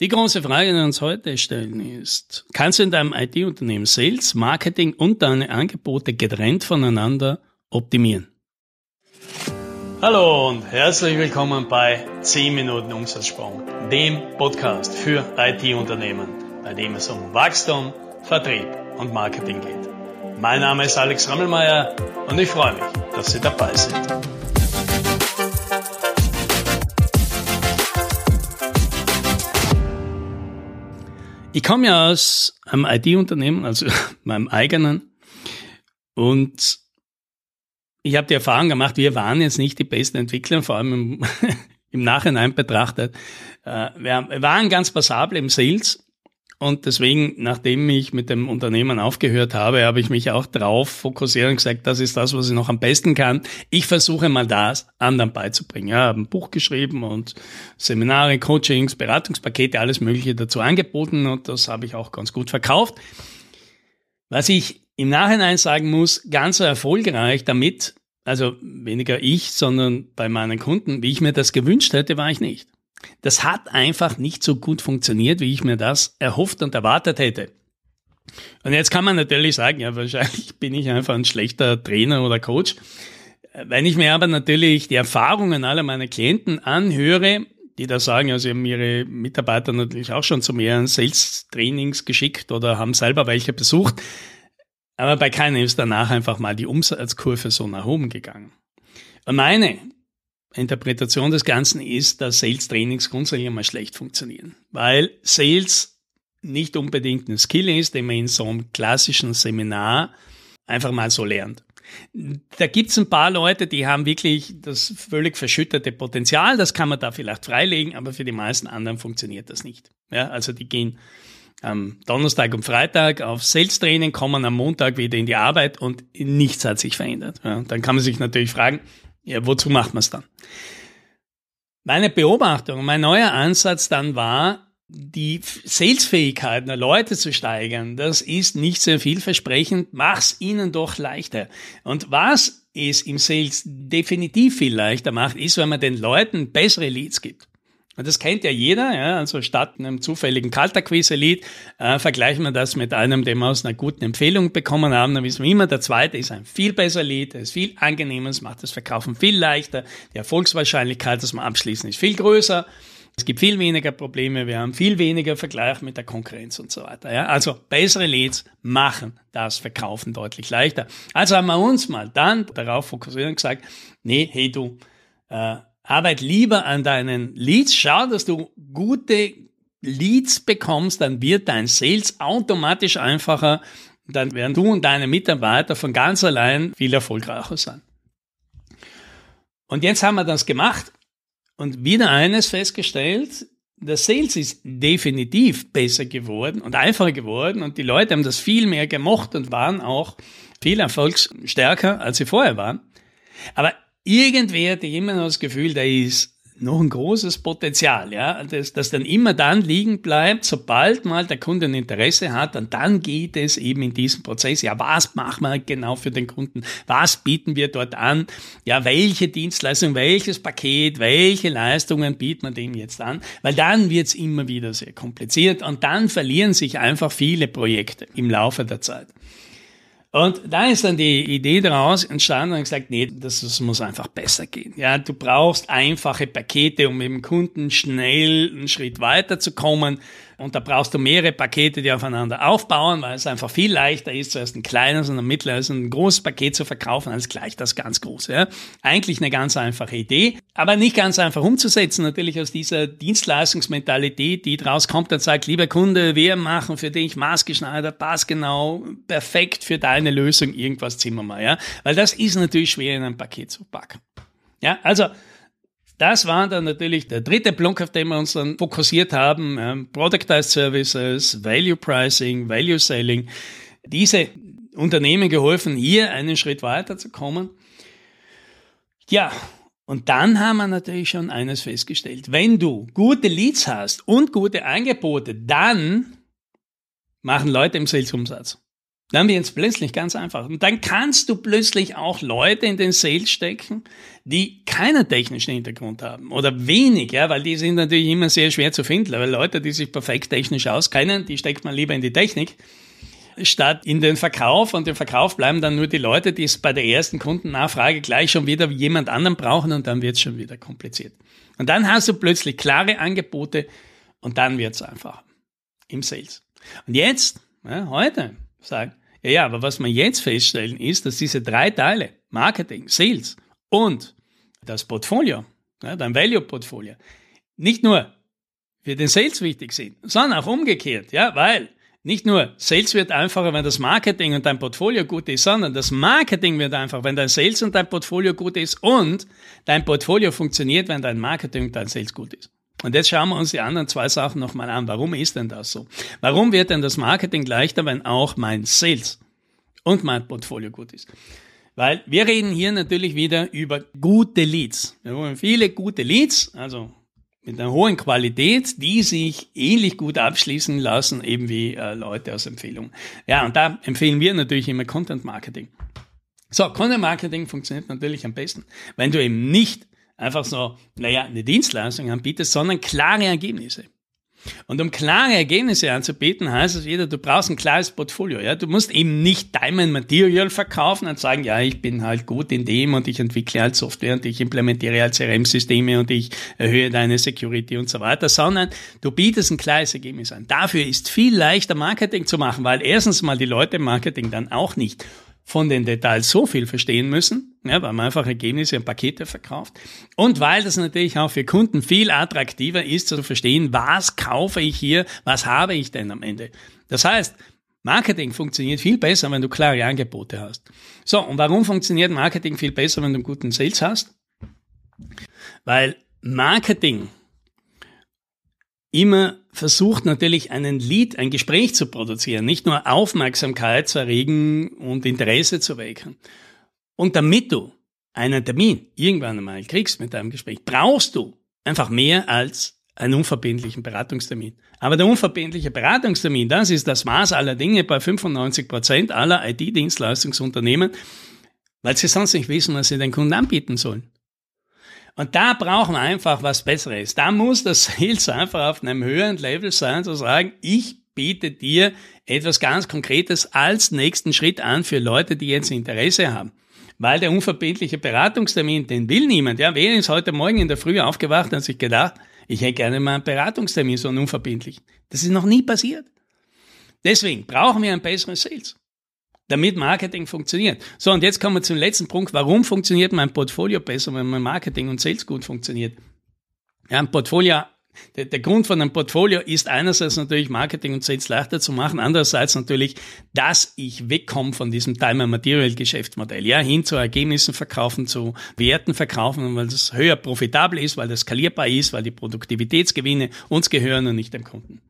Die große Frage, die wir uns heute stellen, ist, kannst du in deinem IT-Unternehmen Sales, Marketing und deine Angebote getrennt voneinander optimieren? Hallo und herzlich willkommen bei 10 Minuten Umsatzsprung, dem Podcast für IT-Unternehmen, bei dem es um Wachstum, Vertrieb und Marketing geht. Mein Name ist Alex Rammelmeier und ich freue mich, dass Sie dabei sind. Ich komme ja aus einem IT-Unternehmen, also meinem eigenen. Und ich habe die Erfahrung gemacht, wir waren jetzt nicht die besten Entwickler, vor allem im, im Nachhinein betrachtet. Äh, wir waren ganz passabel im Sales und deswegen, nachdem ich mit dem Unternehmen aufgehört habe, habe ich mich auch drauf fokussiert und gesagt, das ist das, was ich noch am besten kann. Ich versuche mal das anderen beizubringen. Ja, habe ein Buch geschrieben und Seminare, Coachings, Beratungspakete, alles Mögliche dazu angeboten und das habe ich auch ganz gut verkauft. Was ich im Nachhinein sagen muss, ganz erfolgreich damit, also weniger ich, sondern bei meinen Kunden, wie ich mir das gewünscht hätte, war ich nicht. Das hat einfach nicht so gut funktioniert, wie ich mir das erhofft und erwartet hätte. Und jetzt kann man natürlich sagen, ja, wahrscheinlich bin ich einfach ein schlechter Trainer oder Coach. Wenn ich mir aber natürlich die Erfahrungen aller meiner Klienten anhöre, die da sagen, also sie haben ihre Mitarbeiter natürlich auch schon zu mehreren Sales-Trainings geschickt oder haben selber welche besucht, aber bei keinem ist danach einfach mal die Umsatzkurve so nach oben gegangen. Und meine Interpretation des Ganzen ist, dass Sales-Trainings grundsätzlich einmal schlecht funktionieren, weil Sales nicht unbedingt ein Skill ist, den man in so einem klassischen Seminar einfach mal so lernt. Da gibt's ein paar Leute, die haben wirklich das völlig verschüttete Potenzial, das kann man da vielleicht freilegen, aber für die meisten anderen funktioniert das nicht. Ja, also die gehen am Donnerstag und Freitag auf Sales-Training, kommen am Montag wieder in die Arbeit und nichts hat sich verändert. Ja, dann kann man sich natürlich fragen, ja, wozu macht man es dann? Meine Beobachtung, mein neuer Ansatz dann war, die Salesfähigkeiten der Leute zu steigern, das ist nicht sehr vielversprechend, mach's ihnen doch leichter. Und was es im Sales definitiv viel leichter macht, ist, wenn man den Leuten bessere Leads gibt. Und das kennt ja jeder, ja, also statt einem zufälligen Kalterquise-Lied äh, vergleichen wir das mit einem, den wir aus einer guten Empfehlung bekommen haben, dann wissen wir immer, der zweite ist ein viel besser Lied, ist viel angenehmer, es macht das Verkaufen viel leichter, die Erfolgswahrscheinlichkeit, dass wir abschließen, ist viel größer. Es gibt viel weniger Probleme, wir haben viel weniger Vergleich mit der Konkurrenz und so weiter. Ja? Also bessere Leads machen das Verkaufen deutlich leichter. Also haben wir uns mal dann darauf fokussiert und gesagt, nee, hey du, äh, Arbeit lieber an deinen Leads. Schau, dass du gute Leads bekommst, dann wird dein Sales automatisch einfacher. Dann werden du und deine Mitarbeiter von ganz allein viel erfolgreicher sein. Und jetzt haben wir das gemacht und wieder eines festgestellt, der Sales ist definitiv besser geworden und einfacher geworden und die Leute haben das viel mehr gemocht und waren auch viel erfolgsstärker, als sie vorher waren. Aber irgendwer hat immer noch das Gefühl, da ist noch ein großes Potenzial, ja, das, das dann immer dann liegen bleibt, sobald mal der Kunde ein Interesse hat, und dann geht es eben in diesem Prozess, ja, was machen wir genau für den Kunden, was bieten wir dort an, ja, welche Dienstleistung, welches Paket, welche Leistungen bieten wir dem jetzt an, weil dann wird's immer wieder sehr kompliziert und dann verlieren sich einfach viele Projekte im Laufe der Zeit. Und da ist dann die Idee daraus entstanden und gesagt, nee, das, das muss einfach besser gehen. Ja, du brauchst einfache Pakete, um dem Kunden schnell einen Schritt weiterzukommen. Und da brauchst du mehrere Pakete, die aufeinander aufbauen, weil es einfach viel leichter ist, zuerst ein kleines und ein mittleres und ein großes Paket zu verkaufen, als gleich das ganz große. Ja. Eigentlich eine ganz einfache Idee, aber nicht ganz einfach umzusetzen, natürlich aus dieser Dienstleistungsmentalität, die draus kommt und sagt, lieber Kunde, wir machen für dich maßgeschneidert, passgenau, perfekt für deine Lösung, irgendwas ziehen wir mal. Ja. Weil das ist natürlich schwer in ein Paket zu packen. Ja, also das war dann natürlich der dritte Block, auf den wir uns dann fokussiert haben. Ähm, Productized Services, Value Pricing, Value Selling. Diese Unternehmen geholfen, hier einen Schritt weiter zu kommen. Ja, und dann haben wir natürlich schon eines festgestellt. Wenn du gute Leads hast und gute Angebote, dann machen Leute im Sales Umsatz. Dann wird es plötzlich ganz einfach. Und dann kannst du plötzlich auch Leute in den Sales stecken, die keinen technischen Hintergrund haben oder wenig, ja, weil die sind natürlich immer sehr schwer zu finden. Aber Leute, die sich perfekt technisch auskennen, die steckt man lieber in die Technik statt in den Verkauf. Und im Verkauf bleiben dann nur die Leute, die es bei der ersten Kundennachfrage gleich schon wieder jemand anderen brauchen und dann wird es schon wieder kompliziert. Und dann hast du plötzlich klare Angebote und dann wird es einfach im Sales. Und jetzt, ja, heute, sagen, ja, ja, aber was wir jetzt feststellen ist, dass diese drei Teile, Marketing, Sales und das Portfolio, ja, dein Value-Portfolio, nicht nur für den Sales wichtig sind, sondern auch umgekehrt, ja, weil nicht nur Sales wird einfacher, wenn das Marketing und dein Portfolio gut ist, sondern das Marketing wird einfach, wenn dein Sales und dein Portfolio gut ist und dein Portfolio funktioniert, wenn dein Marketing und dein Sales gut ist. Und jetzt schauen wir uns die anderen zwei Sachen nochmal an. Warum ist denn das so? Warum wird denn das Marketing leichter, wenn auch mein Sales und mein Portfolio gut ist? Weil wir reden hier natürlich wieder über gute Leads. Wir wollen viele gute Leads, also mit einer hohen Qualität, die sich ähnlich gut abschließen lassen, eben wie äh, Leute aus Empfehlungen. Ja, und da empfehlen wir natürlich immer Content Marketing. So, Content Marketing funktioniert natürlich am besten, wenn du eben nicht einfach so, naja, eine Dienstleistung anbietest, sondern klare Ergebnisse. Und um klare Ergebnisse anzubieten, heißt es wieder, du brauchst ein klares Portfolio. Ja? Du musst eben nicht Diamond Material verkaufen und sagen, ja, ich bin halt gut in dem und ich entwickle halt Software und ich implementiere halt CRM-Systeme und ich erhöhe deine Security und so weiter, sondern du bietest ein klares Ergebnis an. Dafür ist viel leichter Marketing zu machen, weil erstens mal die Leute im Marketing dann auch nicht von den Details so viel verstehen müssen, ja, weil man einfach Ergebnisse und Pakete verkauft. Und weil das natürlich auch für Kunden viel attraktiver ist zu verstehen, was kaufe ich hier, was habe ich denn am Ende. Das heißt, Marketing funktioniert viel besser, wenn du klare Angebote hast. So, und warum funktioniert Marketing viel besser, wenn du einen guten Sales hast? Weil Marketing immer versucht natürlich einen Lead, ein Gespräch zu produzieren, nicht nur Aufmerksamkeit zu erregen und Interesse zu wecken. Und damit du einen Termin irgendwann einmal kriegst mit deinem Gespräch, brauchst du einfach mehr als einen unverbindlichen Beratungstermin. Aber der unverbindliche Beratungstermin, das ist das Maß aller Dinge bei 95 Prozent aller IT-Dienstleistungsunternehmen, weil sie sonst nicht wissen, was sie den Kunden anbieten sollen. Und da brauchen wir einfach was Besseres. Da muss das Sales einfach auf einem höheren Level sein, zu sagen, ich biete dir etwas ganz Konkretes als nächsten Schritt an für Leute, die jetzt Interesse haben. Weil der unverbindliche Beratungstermin, den will niemand. Ja, wer ist heute Morgen in der Früh aufgewacht und sich gedacht, ich hätte gerne mal einen Beratungstermin, so einen unverbindlichen. Das ist noch nie passiert. Deswegen brauchen wir ein besseres Sales damit Marketing funktioniert. So, und jetzt kommen wir zum letzten Punkt. Warum funktioniert mein Portfolio besser, wenn mein Marketing und Sales gut funktioniert? Ja, ein Portfolio, der, der Grund von einem Portfolio ist einerseits natürlich Marketing und Sales leichter zu machen, andererseits natürlich, dass ich wegkomme von diesem Time and Material Geschäftsmodell, ja, hin zu Ergebnissen verkaufen, zu Werten verkaufen, weil das höher profitabel ist, weil das skalierbar ist, weil die Produktivitätsgewinne uns gehören und nicht dem Kunden.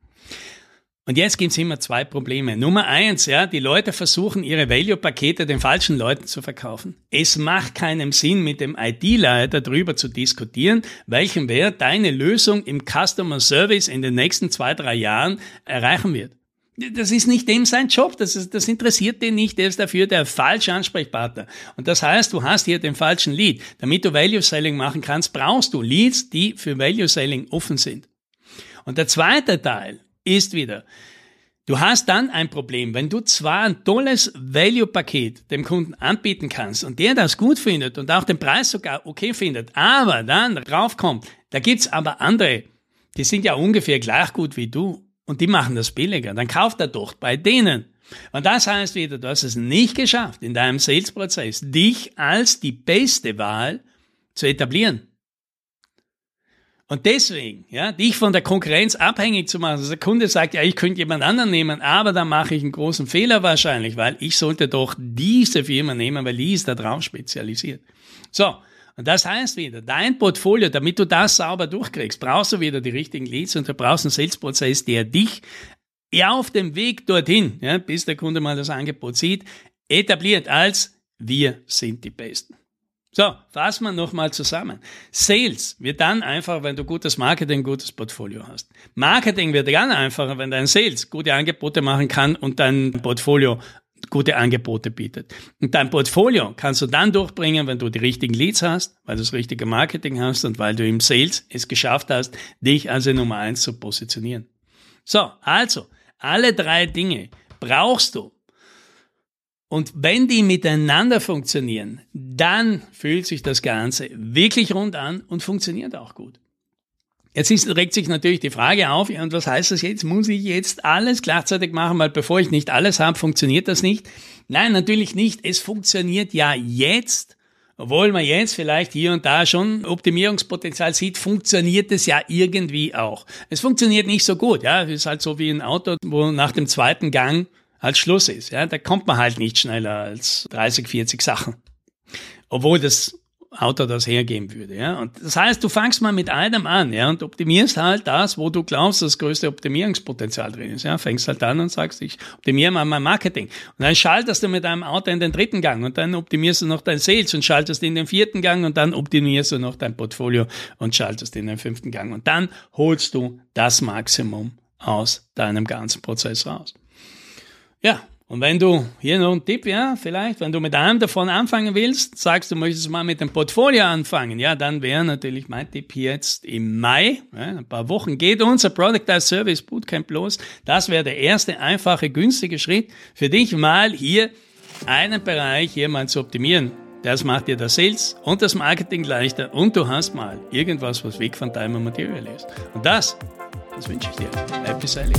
Und jetzt gibt's immer zwei Probleme. Nummer eins, ja, die Leute versuchen ihre Value-Pakete den falschen Leuten zu verkaufen. Es macht keinen Sinn, mit dem IT-Leiter darüber zu diskutieren, welchen Wert deine Lösung im Customer Service in den nächsten zwei, drei Jahren erreichen wird. Das ist nicht dem sein Job, das, ist, das interessiert den nicht, der ist dafür der falsche Ansprechpartner. Und das heißt, du hast hier den falschen Lead. Damit du Value Selling machen kannst, brauchst du Leads, die für Value Selling offen sind. Und der zweite Teil, ist wieder, du hast dann ein Problem, wenn du zwar ein tolles Value-Paket dem Kunden anbieten kannst und der das gut findet und auch den Preis sogar okay findet, aber dann draufkommt, da gibt's aber andere, die sind ja ungefähr gleich gut wie du und die machen das billiger, dann kauft er doch bei denen. Und das heißt wieder, du hast es nicht geschafft, in deinem Sales-Prozess dich als die beste Wahl zu etablieren. Und deswegen, ja, dich von der Konkurrenz abhängig zu machen. Also der Kunde sagt, ja, ich könnte jemand anderen nehmen, aber dann mache ich einen großen Fehler wahrscheinlich, weil ich sollte doch diese Firma nehmen, weil die ist da drauf spezialisiert. So. Und das heißt wieder, dein Portfolio, damit du das sauber durchkriegst, brauchst du wieder die richtigen Leads und du brauchst einen Sales-Prozess, der dich ja auf dem Weg dorthin, ja, bis der Kunde mal das Angebot sieht, etabliert als wir sind die Besten. So, fassen wir nochmal zusammen. Sales wird dann einfacher, wenn du gutes Marketing, gutes Portfolio hast. Marketing wird dann einfacher, wenn dein Sales gute Angebote machen kann und dein Portfolio gute Angebote bietet. Und dein Portfolio kannst du dann durchbringen, wenn du die richtigen Leads hast, weil du das richtige Marketing hast und weil du im Sales es geschafft hast, dich als Nummer eins zu positionieren. So, also, alle drei Dinge brauchst du. Und wenn die miteinander funktionieren, dann fühlt sich das Ganze wirklich rund an und funktioniert auch gut. Jetzt ist, regt sich natürlich die Frage auf, ja, und was heißt das jetzt? Muss ich jetzt alles gleichzeitig machen, weil bevor ich nicht alles habe, funktioniert das nicht? Nein, natürlich nicht. Es funktioniert ja jetzt, obwohl man jetzt vielleicht hier und da schon Optimierungspotenzial sieht, funktioniert es ja irgendwie auch. Es funktioniert nicht so gut, ja. Es ist halt so wie ein Auto, wo nach dem zweiten Gang als Schluss ist, ja. Da kommt man halt nicht schneller als 30, 40 Sachen. Obwohl das Auto das hergeben würde. Ja? Und das heißt, du fangst mal mit einem an ja, und optimierst halt das, wo du glaubst, das größte Optimierungspotenzial drin ist. Ja? Fängst halt an und sagst, ich optimiere mal mein Marketing. Und dann schaltest du mit deinem Auto in den dritten Gang und dann optimierst du noch dein Sales und schaltest in den vierten Gang und dann optimierst du noch dein Portfolio und schaltest in den fünften Gang. Und dann holst du das Maximum aus deinem ganzen Prozess raus. Ja, und wenn du, hier noch ein Tipp, ja, vielleicht, wenn du mit einem davon anfangen willst, sagst du, möchtest mal mit dem Portfolio anfangen, ja, dann wäre natürlich mein Tipp jetzt im Mai, ja, ein paar Wochen geht unser Product as Service Bootcamp los. Das wäre der erste einfache, günstige Schritt für dich mal hier einen Bereich hier mal zu optimieren. Das macht dir das Sales und das Marketing leichter und du hast mal irgendwas, was weg von deinem Material ist. Und das, das wünsche ich dir. Happy Sailing.